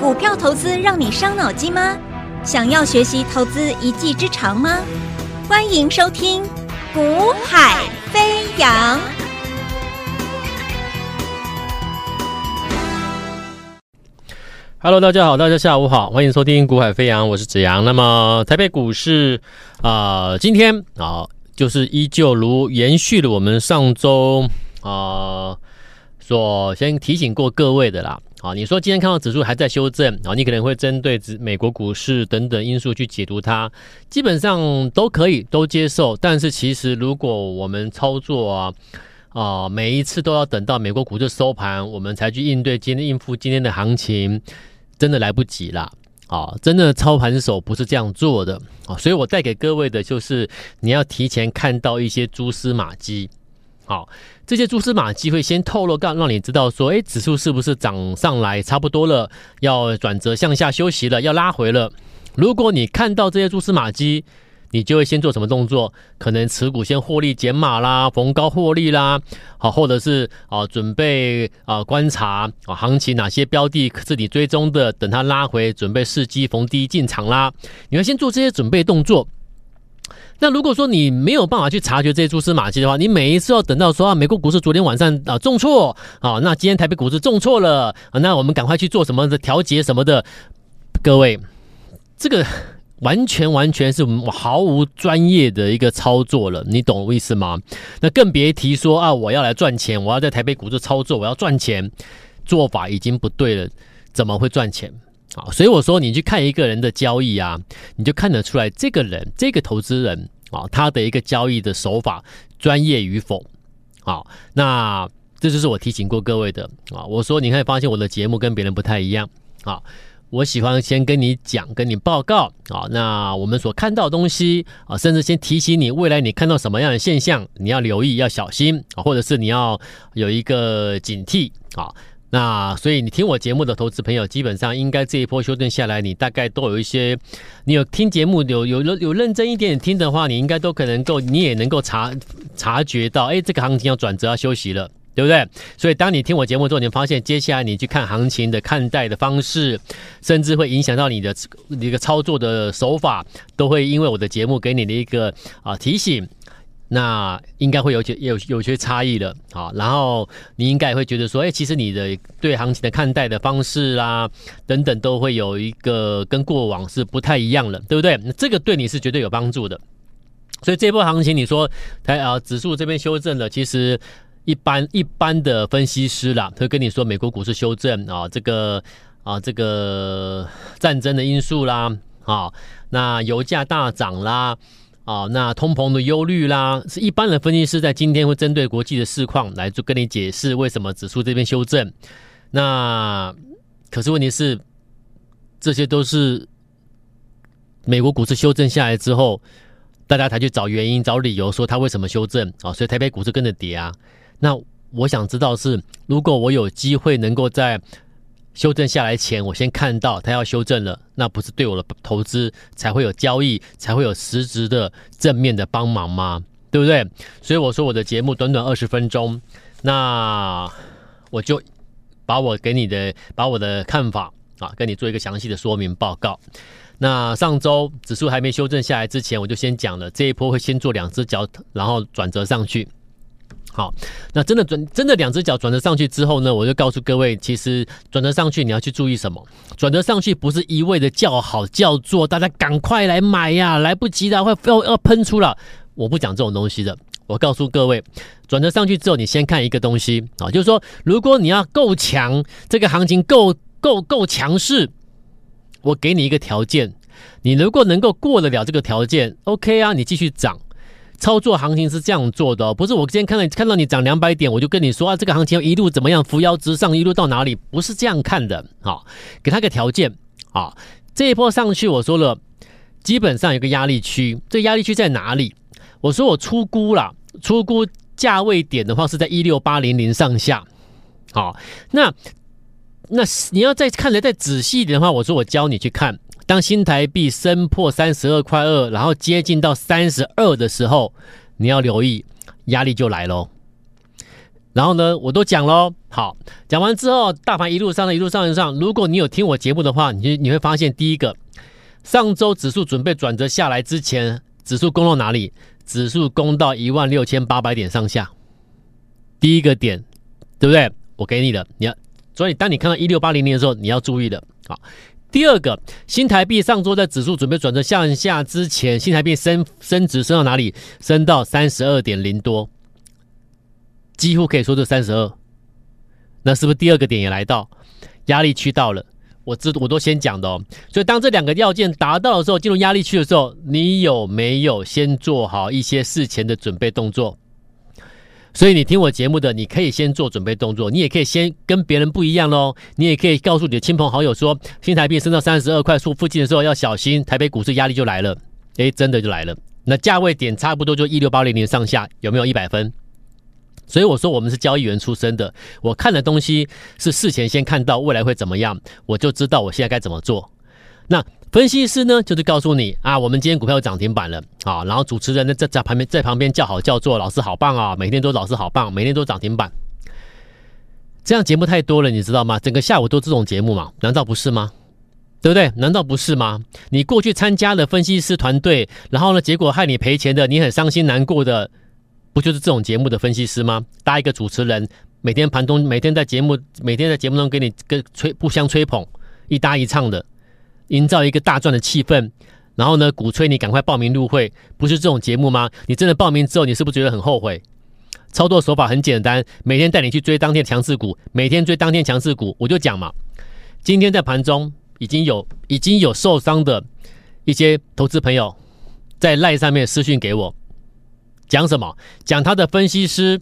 股票投资让你伤脑筋吗？想要学习投资一技之长吗？欢迎收听《股海飞扬》。Hello，大家好，大家下午好，欢迎收听《股海飞扬》，我是子阳。那么台北股市啊、今天啊、就是依旧如延续了我们上周啊。所先提醒过各位的啦，啊，你说今天看到指数还在修正啊，你可能会针对指美国股市等等因素去解读它，基本上都可以都接受。但是其实如果我们操作啊啊，每一次都要等到美国股市收盘，我们才去应对今天应付今天的行情，真的来不及了啊！真的操盘手不是这样做的啊，所以我带给各位的就是你要提前看到一些蛛丝马迹。好，这些蛛丝马迹会先透露，让让你知道说，哎，指数是不是涨上来差不多了，要转折向下休息了，要拉回了。如果你看到这些蛛丝马迹，你就会先做什么动作？可能持股先获利减码啦，逢高获利啦，好，或者是啊，准备啊观察啊行情哪些标的是你追踪的，等它拉回，准备伺机逢低进场啦。你要先做这些准备动作。那如果说你没有办法去察觉这些蛛丝马迹的话，你每一次要等到说啊，美国股市昨天晚上啊重挫啊，那今天台北股市重挫了，那我们赶快去做什么的调节什么的，各位，这个完全完全是我毫无专业的一个操作了，你懂我意思吗？那更别提说啊，我要来赚钱，我要在台北股市操作，我要赚钱，做法已经不对了，怎么会赚钱？啊，所以我说，你去看一个人的交易啊，你就看得出来这个人这个投资人啊，他的一个交易的手法专业与否。好，那这就是我提醒过各位的啊。我说，你可以发现我的节目跟别人不太一样啊。我喜欢先跟你讲，跟你报告啊。那我们所看到东西啊，甚至先提醒你未来你看到什么样的现象，你要留意，要小心啊，或者是你要有一个警惕啊。那所以你听我节目的投资朋友，基本上应该这一波修正下来，你大概都有一些，你有听节目有有有认真一点点听的话，你应该都可能够，你也能够察察觉到，哎，这个行情要转折要休息了，对不对？所以当你听我节目之后，你发现接下来你去看行情的看待的方式，甚至会影响到你的一个操作的手法，都会因为我的节目给你的一个啊提醒。那应该会有些有有些差异了，好，然后你应该也会觉得说，哎，其实你的对行情的看待的方式啦，等等，都会有一个跟过往是不太一样了，对不对？这个对你是绝对有帮助的。所以这波行情，你说台啊指数这边修正了，其实一般一般的分析师啦，会跟你说美国股市修正啊，这个啊这个战争的因素啦，啊，那油价大涨啦。啊、哦，那通膨的忧虑啦，是一般的分析师在今天会针对国际的市况来就跟你解释为什么指数这边修正。那可是问题是，这些都是美国股市修正下来之后，大家才去找原因、找理由说它为什么修正啊、哦？所以台北股市跟着跌啊。那我想知道是，如果我有机会能够在修正下来前，我先看到它要修正了，那不是对我的投资才会有交易，才会有实质的正面的帮忙吗？对不对？所以我说我的节目短短二十分钟，那我就把我给你的，把我的看法啊，跟你做一个详细的说明报告。那上周指数还没修正下来之前，我就先讲了，这一波会先做两只脚，然后转折上去。好，那真的转真的两只脚转折上去之后呢，我就告诉各位，其实转折上去你要去注意什么？转折上去不是一味的叫好叫座，大家赶快来买呀，来不及了，会要要喷出了。我不讲这种东西的。我告诉各位，转折上去之后，你先看一个东西啊，就是说，如果你要够强，这个行情够够够强势，我给你一个条件，你如果能够过得了这个条件，OK 啊，你继续涨。操作行情是这样做的，不是我今天看到看到你涨两百点，我就跟你说啊，这个行情一路怎么样，扶摇直上，一路到哪里？不是这样看的啊，给他个条件啊，这一波上去，我说了，基本上有个压力区，这压力区在哪里？我说我出估了，出估价位点的话是在一六八零零上下，好，那那你要再看得再仔细一点的话，我说我教你去看。当新台币升破三十二块二，然后接近到三十二的时候，你要留意压力就来喽。然后呢，我都讲喽。好，讲完之后，大盘一路上的一路上一路上。如果你有听我节目的话，你就你会发现，第一个，上周指数准备转折下来之前，指数攻到哪里？指数攻到一万六千八百点上下。第一个点，对不对？我给你的，你要。所以当你看到一六八零零的时候，你要注意的。好，第二个，新台币上周在指数准备转折向下之前，新台币升升值升到哪里？升到三十二点零多。几乎可以说是三十二，那是不是第二个点也来到压力区到了？我知我都先讲的哦。所以当这两个要件达到的时候，进入压力区的时候，你有没有先做好一些事前的准备动作？所以你听我节目的，你可以先做准备动作，你也可以先跟别人不一样喽。你也可以告诉你的亲朋好友说，新台币升到三十二块附附近的时候要小心，台北股市压力就来了。诶，真的就来了。那价位点差不多就一六八零零上下，有没有一百分？所以我说我们是交易员出身的，我看的东西是事前先看到未来会怎么样，我就知道我现在该怎么做。那分析师呢，就是告诉你啊，我们今天股票涨停板了啊，然后主持人呢在在旁边在旁边叫好叫座，老师好棒啊，每天都老师好棒，每天都涨停板。这样节目太多了，你知道吗？整个下午都这种节目嘛，难道不是吗？对不对？难道不是吗？你过去参加了分析师团队，然后呢，结果害你赔钱的，你很伤心难过的。不就是这种节目的分析师吗？搭一个主持人，每天盘中，每天在节目，每天在节目中给你跟吹互相吹捧，一搭一唱的，营造一个大赚的气氛，然后呢，鼓吹你赶快报名入会，不是这种节目吗？你真的报名之后，你是不是觉得很后悔？操作手法很简单，每天带你去追当天强势股，每天追当天强势股，我就讲嘛，今天在盘中已经有已经有受伤的一些投资朋友在赖上面私讯给我。讲什么？讲他的分析师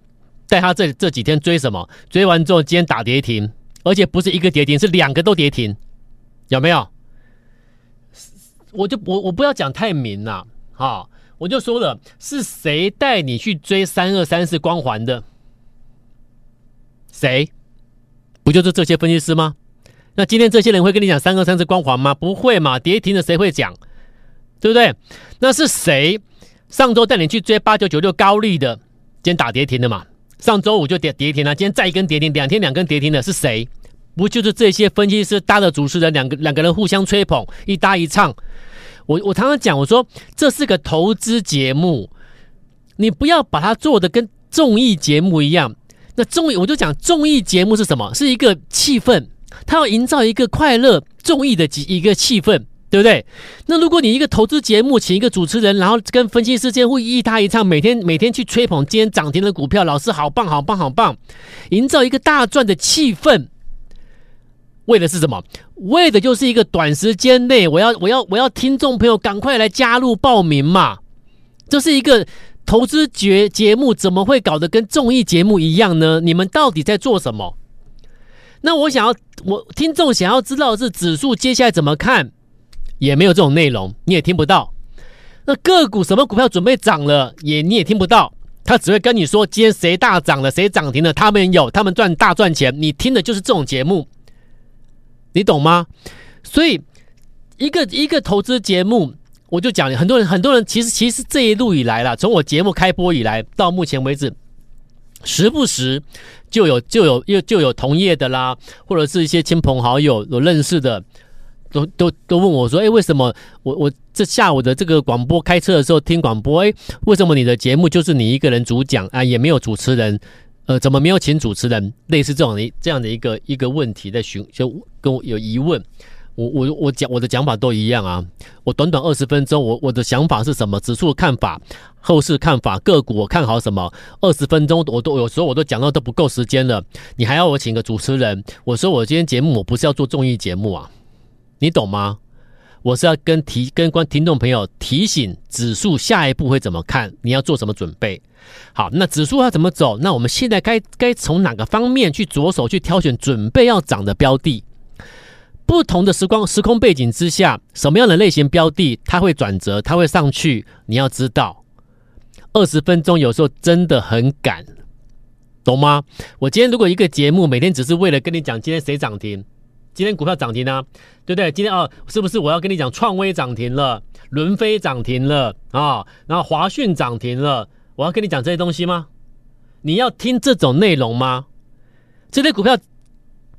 带他这这几天追什么？追完之后今天打跌停，而且不是一个跌停，是两个都跌停，有没有？我就我我不要讲太明了，哈，我就说了，是谁带你去追三二三四光环的？谁？不就是这些分析师吗？那今天这些人会跟你讲三二三四光环吗？不会嘛？跌停的谁会讲？对不对？那是谁？上周带你去追八九九六高利的，今天打跌停的嘛？上周五就跌跌停了，今天再一根跌停，两天两根跌停的是谁？不就是这些分析师搭的主持人，两个两个人互相吹捧，一搭一唱。我我常常讲，我说这是个投资节目，你不要把它做的跟综艺节目一样。那综艺我就讲综艺节目是什么？是一个气氛，它要营造一个快乐综艺的一个气氛。对不对？那如果你一个投资节目，请一个主持人，然后跟分析师间会一搭一唱，每天每天去吹捧今天涨停的股票，老师好棒好棒好棒，营造一个大赚的气氛，为的是什么？为的就是一个短时间内，我要我要我要听众朋友赶快来加入报名嘛！这是一个投资节节目，怎么会搞得跟综艺节目一样呢？你们到底在做什么？那我想要，我听众想要知道的是指数接下来怎么看？也没有这种内容，你也听不到。那个股什么股票准备涨了，也你也听不到。他只会跟你说今天谁大涨了，谁涨停了，他们有，他们赚大赚钱。你听的就是这种节目，你懂吗？所以一个一个投资节目，我就讲很多人，很多人其实其实这一路以来啦，从我节目开播以来到目前为止，时不时就有就有又就有同业的啦，或者是一些亲朋好友有认识的。都都都问我说：“哎，为什么我我这下午的这个广播开车的时候听广播？哎，为什么你的节目就是你一个人主讲啊？也没有主持人？呃，怎么没有请主持人？类似这种的这样的一个一个问题在询，就跟我有疑问。我我我讲我的讲法都一样啊。我短短二十分钟，我我的想法是什么？指数看法、后市看法、个股我看好什么？二十分钟我都有时候我都讲到都不够时间了。你还要我请个主持人？我说我今天节目我不是要做综艺节目啊。”你懂吗？我是要跟提跟观听众朋友提醒指数下一步会怎么看，你要做什么准备？好，那指数要怎么走？那我们现在该该从哪个方面去着手去挑选准备要涨的标的？不同的时光时空背景之下，什么样的类型标的它会转折，它会上去？你要知道，二十分钟有时候真的很赶，懂吗？我今天如果一个节目每天只是为了跟你讲今天谁涨停。今天股票涨停啊，对不对？今天啊，是不是我要跟你讲创威涨停了，伦飞涨停了啊、然后华讯涨停了，我要跟你讲这些东西吗？你要听这种内容吗？这些股票。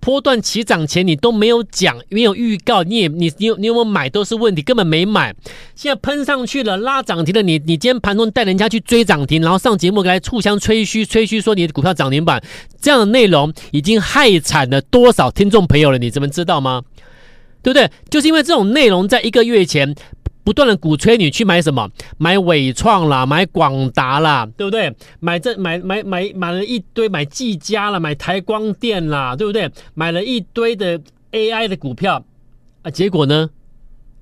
波段起涨前你都没有讲，没有预告，你也你你有你有没有买都是问题，根本没买。现在喷上去了，拉涨停了，你你今天盘中带人家去追涨停，然后上节目来互相吹嘘吹嘘说你的股票涨停板，这样的内容已经害惨了多少听众朋友了？你怎么知道吗？对不对？就是因为这种内容，在一个月前。不断的鼓吹你去买什么？买伟创啦，买广达啦，对不对？买这买买买买了一堆，买技嘉啦，买台光电啦，对不对？买了一堆的 AI 的股票啊，结果呢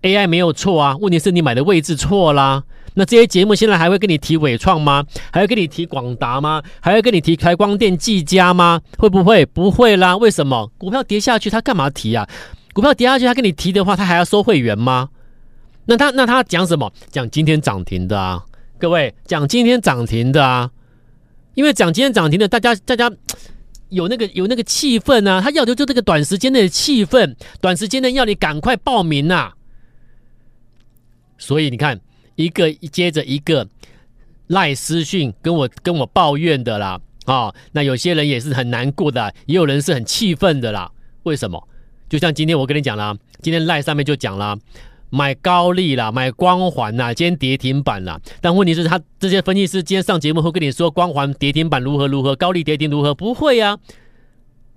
？AI 没有错啊，问题是你买的位置错啦。那这些节目现在还会跟你提伟创吗？还会跟你提广达吗？还会跟你提台光电、技嘉吗？会不会？不会啦。为什么？股票跌下去，他干嘛提啊？股票跌下去，他跟你提的话，他还要收会员吗？那他那他讲什么？讲今天涨停的啊，各位讲今天涨停的啊，因为讲今天涨停的，大家大家有那个有那个气氛啊，他要求就这个短时间内的气氛，短时间内要你赶快报名呐、啊。所以你看，一个接着一个赖私讯跟我跟我抱怨的啦，啊、哦，那有些人也是很难过的，也有人是很气愤的啦。为什么？就像今天我跟你讲啦，今天赖上面就讲啦。买高利啦，买光环啦，今天跌停板啦。但问题是，他这些分析师今天上节目会跟你说，光环跌停板如何如何，高利跌停如何？不会呀、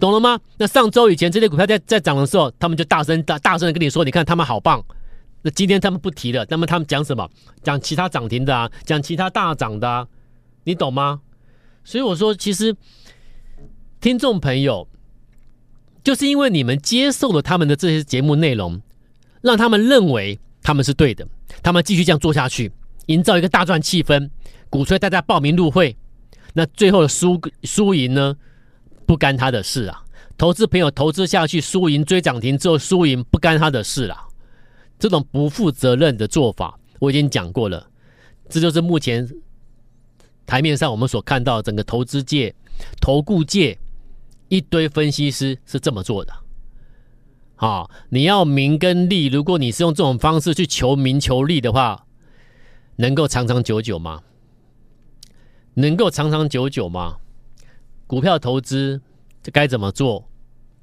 懂了吗？那上周以前这些股票在在涨的时候，他们就大声大大声的跟你说，你看他们好棒。那今天他们不提了，那么他们讲什么？讲其他涨停的啊，讲其他大涨的啊，你懂吗？所以我说，其实听众朋友，就是因为你们接受了他们的这些节目内容。让他们认为他们是对的，他们继续这样做下去，营造一个大赚气氛，鼓吹大家报名入会。那最后的输输赢呢？不干他的事啊！投资朋友投资下去，输赢追涨停之后输赢不干他的事啊。这种不负责任的做法，我已经讲过了。这就是目前台面上我们所看到整个投资界、投顾界一堆分析师是这么做的。啊，你要名跟利，如果你是用这种方式去求名求利的话，能够长长久久吗？能够长长久久吗？股票投资这该怎么做？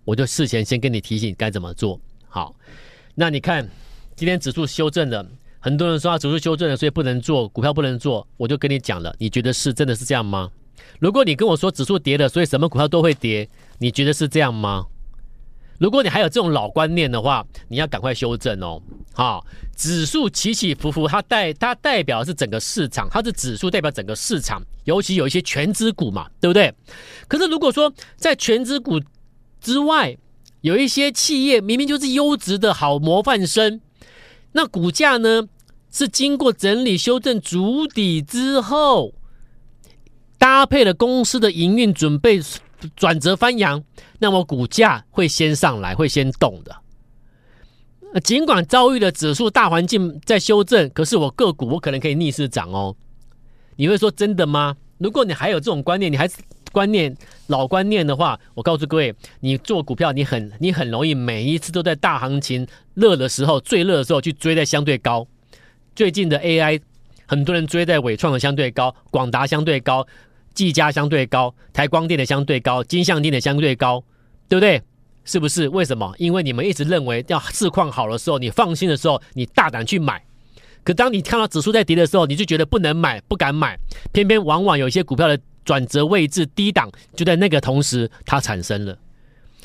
我就事前先跟你提醒该怎么做。好，那你看今天指数修正了，很多人说啊，指数修正了，所以不能做股票，不能做。我就跟你讲了，你觉得是真的是这样吗？如果你跟我说指数跌了，所以什么股票都会跌，你觉得是这样吗？如果你还有这种老观念的话，你要赶快修正哦。好，指数起起伏伏，它代它代表的是整个市场，它是指数代表整个市场，尤其有一些全资股嘛，对不对？可是如果说在全资股之外，有一些企业明明就是优质的好模范生，那股价呢是经过整理修正筑底之后，搭配了公司的营运准备。转折翻扬，那么股价会先上来，会先动的。尽管遭遇了指数大环境在修正，可是我个股我可能可以逆势涨哦。你会说真的吗？如果你还有这种观念，你还是观念老观念的话，我告诉各位，你做股票你很你很容易每一次都在大行情热的时候，最热的时候去追在相对高。最近的 AI，很多人追在伟创的相对高，广达相对高。技嘉相对高，台光电的相对高，金像电的相对高，对不对？是不是？为什么？因为你们一直认为要市况好的时候，你放心的时候，你大胆去买。可当你看到指数在跌的时候，你就觉得不能买，不敢买。偏偏往往有一些股票的转折位置低档，就在那个同时它产生了。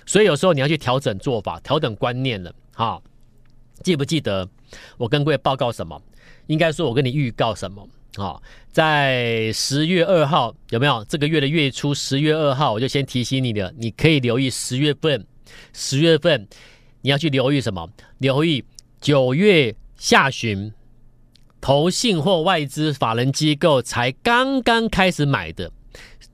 所以有时候你要去调整做法，调整观念了。好，记不记得我跟各位报告什么？应该说我跟你预告什么？好，在十月二号有没有这个月的月初？十月二号我就先提醒你了，你可以留意十月份。十月份你要去留意什么？留意九月下旬，投信或外资法人机构才刚刚开始买的，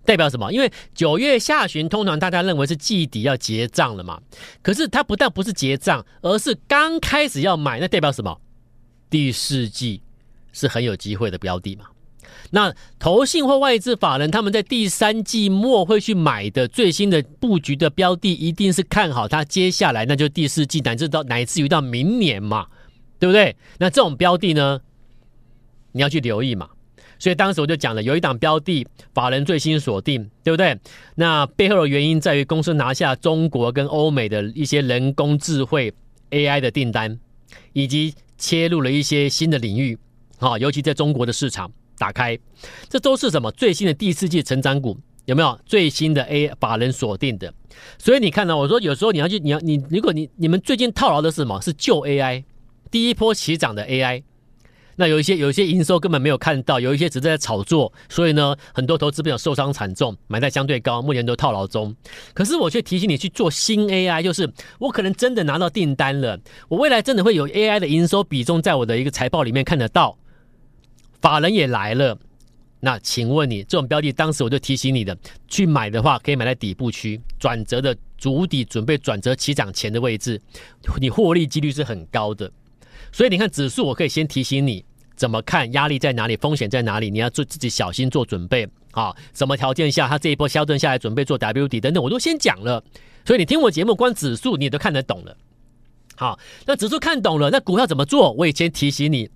代表什么？因为九月下旬通常大家认为是季底要结账了嘛，可是它不但不是结账，而是刚开始要买，那代表什么？第四季。是很有机会的标的嘛？那投信或外资法人他们在第三季末会去买的最新的布局的标的，一定是看好它接下来，那就第四季乃至到乃至于到明年嘛，对不对？那这种标的呢，你要去留意嘛。所以当时我就讲了，有一档标的法人最新锁定，对不对？那背后的原因在于公司拿下中国跟欧美的一些人工智慧 AI 的订单，以及切入了一些新的领域，啊，尤其在中国的市场打开，这都是什么最新的第四季成长股？有没有最新的 A 法人锁定的？所以你看到我说有时候你要去，你要你如果你你们最近套牢的是什么？是旧 AI，第一波起涨的 AI。那有一些有一些营收根本没有看到，有一些只是在炒作，所以呢，很多投资朋友受伤惨重，买在相对高，目前都套牢中。可是我却提醒你去做新 AI，就是我可能真的拿到订单了，我未来真的会有 AI 的营收比重在我的一个财报里面看得到，法人也来了。那请问你这种标的，当时我就提醒你的，去买的话，可以买在底部区转折的筑底，准备转折起涨前的位置，你获利几率是很高的。所以你看指数，我可以先提醒你怎么看，压力在哪里，风险在哪里，你要做自己小心做准备啊。什么条件下它这一波消震下来，准备做 W 底等等，我都先讲了。所以你听我节目，光指数你也都看得懂了。好，那指数看懂了，那股票怎么做？我也先提醒你，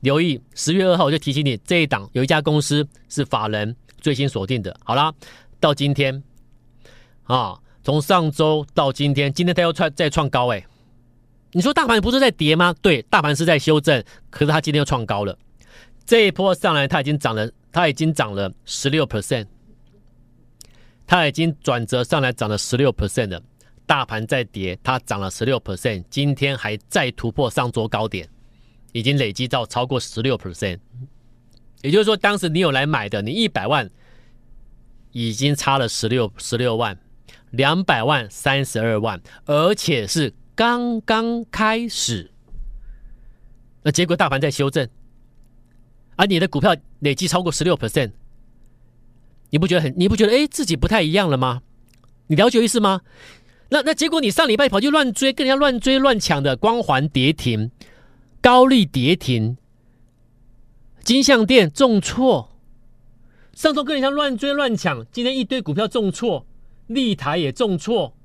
留意十月二号我就提醒你，这一档有一家公司是法人最新锁定的。好啦，到今天啊，从上周到今天，今天它又创再创高哎、你说大盘不是在跌吗？对，大盘是在修正，可是它今天又创高了。这一波上来，它已经涨了，它已经涨了十六 percent，它已经转折上来涨了十六 percent 了。大盘在跌，它涨了十六 percent，今天还再突破上周高点，已经累积到超过十六 percent。也就是说，当时你有来买的，你一百万已经差了十六十六万，两百万三十二万，而且是。刚刚开始，那结果大盘在修正，而你的股票累计超过十六 percent，你不觉得很？你不觉得哎，自己不太一样了吗？你了解意思吗？那那结果你上礼拜跑去乱追，跟人家乱追乱抢的，光环跌停，高利跌停，金像电重挫，上周跟人家乱追乱抢，今天一堆股票重挫，立台也重挫，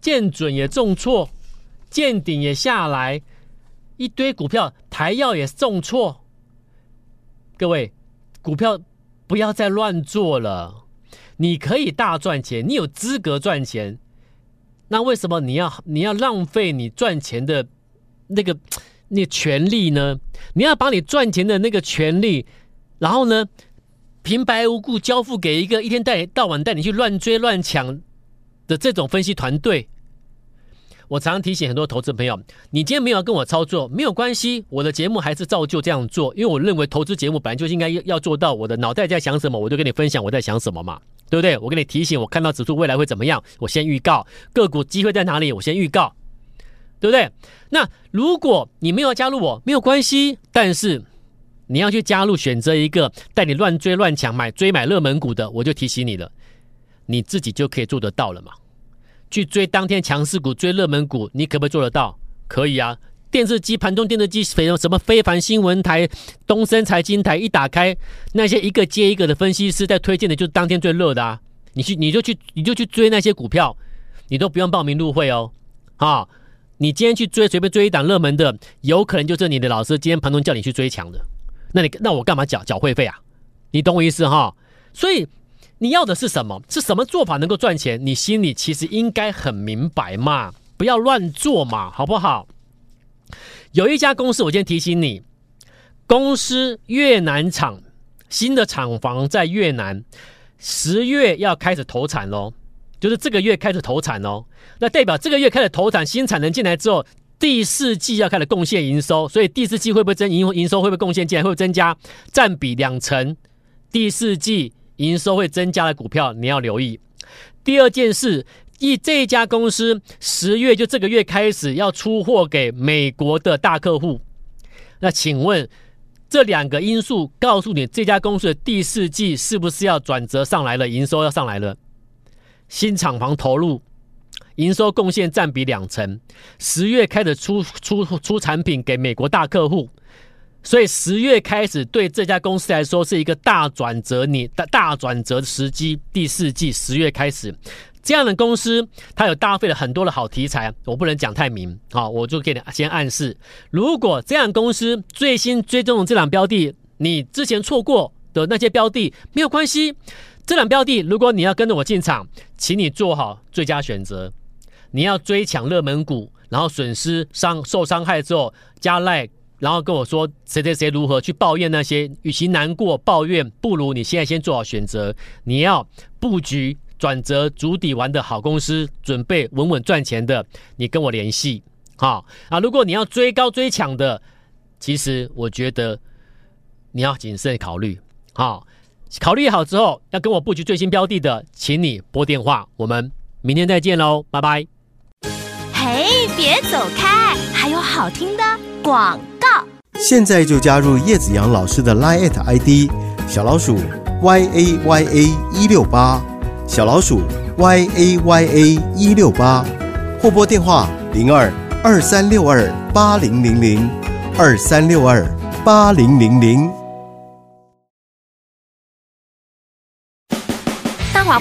建准也重挫。见顶也下来，一堆股票，台药也重挫。各位，股票不要再乱做了。你可以大赚钱，你有资格赚钱。那为什么你要你要浪费你赚钱的那个那个权利呢？你要把你赚钱的那个权利，然后呢，平白无故交付给一个一天带到晚带你去乱追乱抢的这种分析团队？我常常提醒很多投资朋友，你今天没有跟我操作没有关系，我的节目还是照旧这样做，因为我认为投资节目本来就应该要做到我的脑袋在想什么，我就跟你分享我在想什么嘛，对不对？我跟你提醒，我看到指数未来会怎么样，我先预告个股机会在哪里，我先预告，对不对？那如果你没有加入我，没有关系，但是你要去加入，选择一个带你乱追乱抢买追买热门股的，我就提醒你了，你自己就可以做得到了嘛。去追当天强势股，追热门股，你可不可以做得到？可以啊！电视机盘中电视机，什么非凡新闻台、东森财经台，一打开，那些一个接一个的分析师在推荐的，就是当天最热的啊！你去，你就去，你就去追那些股票，你都不用报名入会哦。啊，你今天去追，随便追一档热门的，有可能就是你的老师今天盘中叫你去追强的，那你那我干嘛缴缴会费啊？你懂我意思哈？所以。你要的是什么？是什么做法能够赚钱？你心里其实应该很明白嘛，不要乱做嘛，好不好？有一家公司，我今天提醒你，公司越南厂新的厂房在越南，十月要开始投产喽，就是这个月开始投产哦。那代表这个月开始投产，新产能进来之后，第四季要开始贡献营收，所以第四季会不会增营营收会不会贡献进来，会增加占比两成？第四季。营收会增加的股票，你要留意。第二件事，一这家公司十月就这个月开始要出货给美国的大客户。那请问这两个因素告诉你，这家公司的第四季是不是要转折上来了？营收要上来了？新厂房投入，营收贡献占比两成，十月开始出出出产品给美国大客户。所以十月开始对这家公司来说是一个大转折，你大大转折的时机。第四季十月开始，这样的公司它有搭配了很多的好题材，我不能讲太明，好，我就给你先暗示。如果这样公司最新追踪的这档标的，你之前错过，的那些标的没有关系。这两标的，如果你要跟着我进场，请你做好最佳选择。你要追抢热门股，然后损失伤受伤害之后加赖，然后跟我说谁谁谁如何去抱怨那些，与其难过抱怨，不如你现在先做好选择。你要布局转折主底完的好公司，准备稳稳赚钱的，你跟我联系。好啊，如果你要追高追抢的，其实我觉得你要谨慎考虑。好。考虑好之后，要跟我布局最新标的的，请你拨电话。我们明天再见喽，拜拜。嘿，别走开，还有好听的广告。现在就加入叶子阳老师的 Line ID 小老鼠 y a y a 一六八，小老鼠 y a y a 一六八，或拨电话零二二三六二八零零零二三六二八零零零。